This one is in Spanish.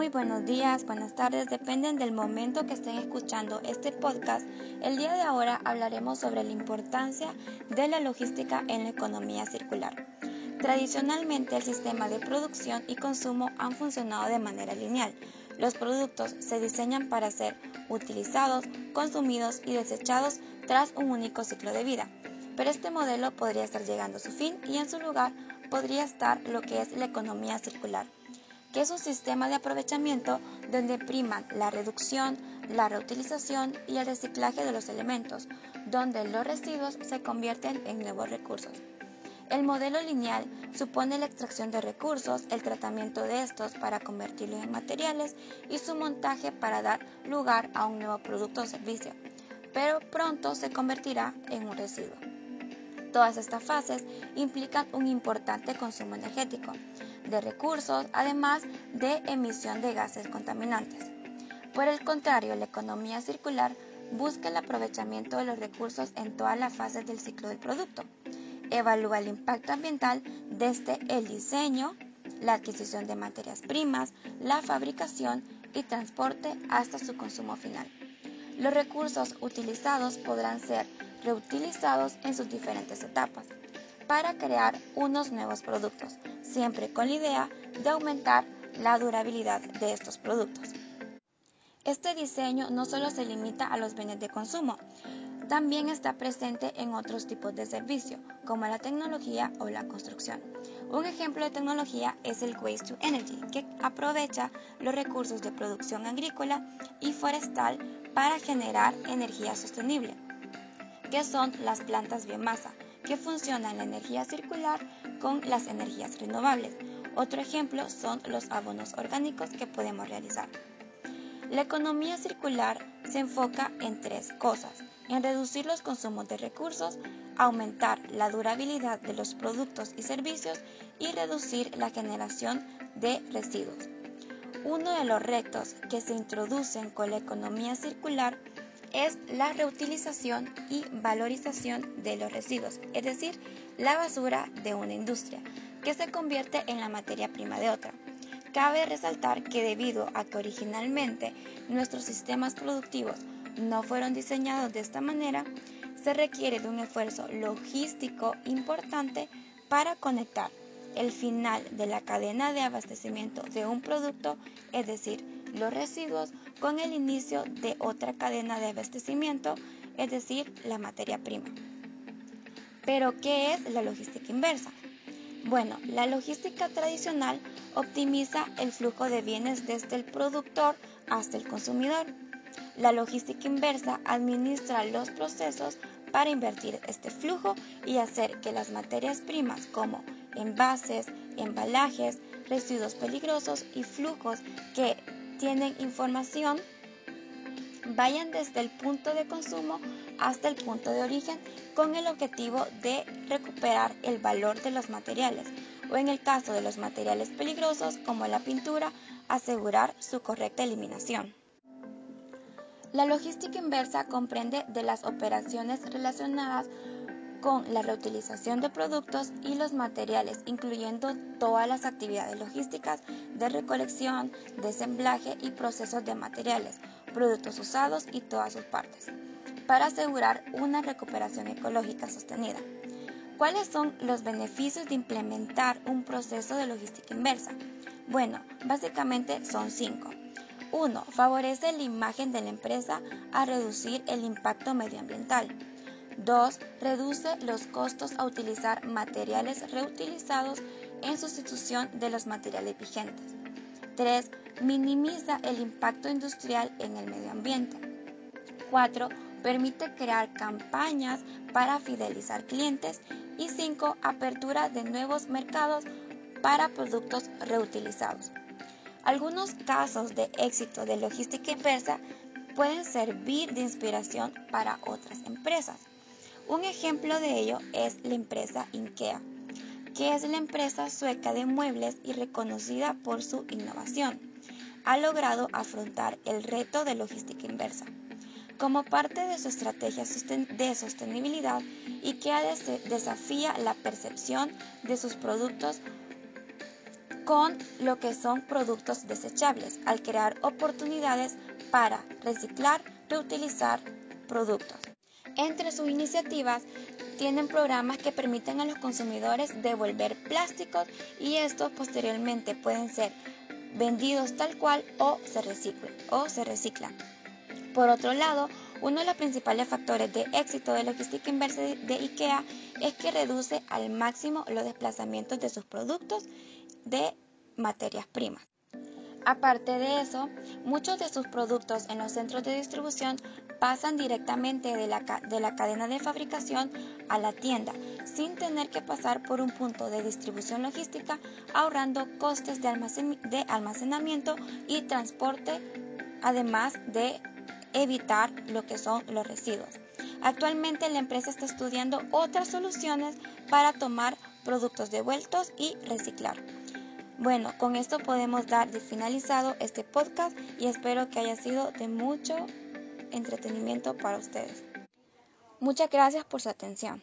Muy buenos días, buenas tardes, dependen del momento que estén escuchando este podcast. El día de ahora hablaremos sobre la importancia de la logística en la economía circular. Tradicionalmente el sistema de producción y consumo han funcionado de manera lineal. Los productos se diseñan para ser utilizados, consumidos y desechados tras un único ciclo de vida. Pero este modelo podría estar llegando a su fin y en su lugar podría estar lo que es la economía circular que es un sistema de aprovechamiento donde priman la reducción, la reutilización y el reciclaje de los elementos, donde los residuos se convierten en nuevos recursos. El modelo lineal supone la extracción de recursos, el tratamiento de estos para convertirlos en materiales y su montaje para dar lugar a un nuevo producto o servicio, pero pronto se convertirá en un residuo. Todas estas fases implican un importante consumo energético, de recursos, además de emisión de gases contaminantes. Por el contrario, la economía circular busca el aprovechamiento de los recursos en todas las fases del ciclo del producto. Evalúa el impacto ambiental desde el diseño, la adquisición de materias primas, la fabricación y transporte hasta su consumo final. Los recursos utilizados podrán ser reutilizados en sus diferentes etapas para crear unos nuevos productos, siempre con la idea de aumentar la durabilidad de estos productos. Este diseño no solo se limita a los bienes de consumo, también está presente en otros tipos de servicio, como la tecnología o la construcción. Un ejemplo de tecnología es el Waste to Energy, que aprovecha los recursos de producción agrícola y forestal para generar energía sostenible, que son las plantas biomasa, que funcionan la energía circular con las energías renovables. Otro ejemplo son los abonos orgánicos que podemos realizar. La economía circular se enfoca en tres cosas, en reducir los consumos de recursos, aumentar la durabilidad de los productos y servicios y reducir la generación de residuos. Uno de los retos que se introducen con la economía circular es la reutilización y valorización de los residuos, es decir, la basura de una industria, que se convierte en la materia prima de otra. Cabe resaltar que debido a que originalmente nuestros sistemas productivos no fueron diseñados de esta manera, se requiere de un esfuerzo logístico importante para conectar el final de la cadena de abastecimiento de un producto, es decir, los residuos con el inicio de otra cadena de abastecimiento, es decir, la materia prima. Pero, ¿qué es la logística inversa? Bueno, la logística tradicional optimiza el flujo de bienes desde el productor hasta el consumidor. La logística inversa administra los procesos para invertir este flujo y hacer que las materias primas como envases, embalajes, residuos peligrosos y flujos que tienen información vayan desde el punto de consumo hasta el punto de origen con el objetivo de recuperar el valor de los materiales o en el caso de los materiales peligrosos como la pintura, asegurar su correcta eliminación. La logística inversa comprende de las operaciones relacionadas con la reutilización de productos y los materiales, incluyendo todas las actividades logísticas de recolección, desemblaje y procesos de materiales, productos usados y todas sus partes, para asegurar una recuperación ecológica sostenida. ¿Cuáles son los beneficios de implementar un proceso de logística inversa? Bueno, básicamente son cinco. 1. Favorece la imagen de la empresa a reducir el impacto medioambiental. 2. Reduce los costos a utilizar materiales reutilizados en sustitución de los materiales vigentes. 3. Minimiza el impacto industrial en el medio ambiente. 4. Permite crear campañas para fidelizar clientes. Y 5. Apertura de nuevos mercados para productos reutilizados. Algunos casos de éxito de logística inversa pueden servir de inspiración para otras empresas. Un ejemplo de ello es la empresa IKEA, que es la empresa sueca de muebles y reconocida por su innovación. Ha logrado afrontar el reto de logística inversa. Como parte de su estrategia de sostenibilidad, IKEA desafía la percepción de sus productos con lo que son productos desechables, al crear oportunidades para reciclar, reutilizar productos. Entre sus iniciativas tienen programas que permiten a los consumidores devolver plásticos y estos posteriormente pueden ser vendidos tal cual o se reciclan. Por otro lado, uno de los principales factores de éxito de logística inversa de IKEA es que reduce al máximo los desplazamientos de sus productos de materias primas. Aparte de eso, muchos de sus productos en los centros de distribución pasan directamente de la, de la, cadena de fabricación a la tienda, sin tener que pasar por un punto de distribución logística, ahorrando costes de, de almacenamiento y transporte, además de evitar lo que son los residuos. Actualmente la empresa está estudiando otras soluciones para tomar productos devueltos y reciclar. Bueno, con esto podemos dar de finalizado este podcast y espero que haya sido de mucho entretenimiento para ustedes. Muchas gracias por su atención.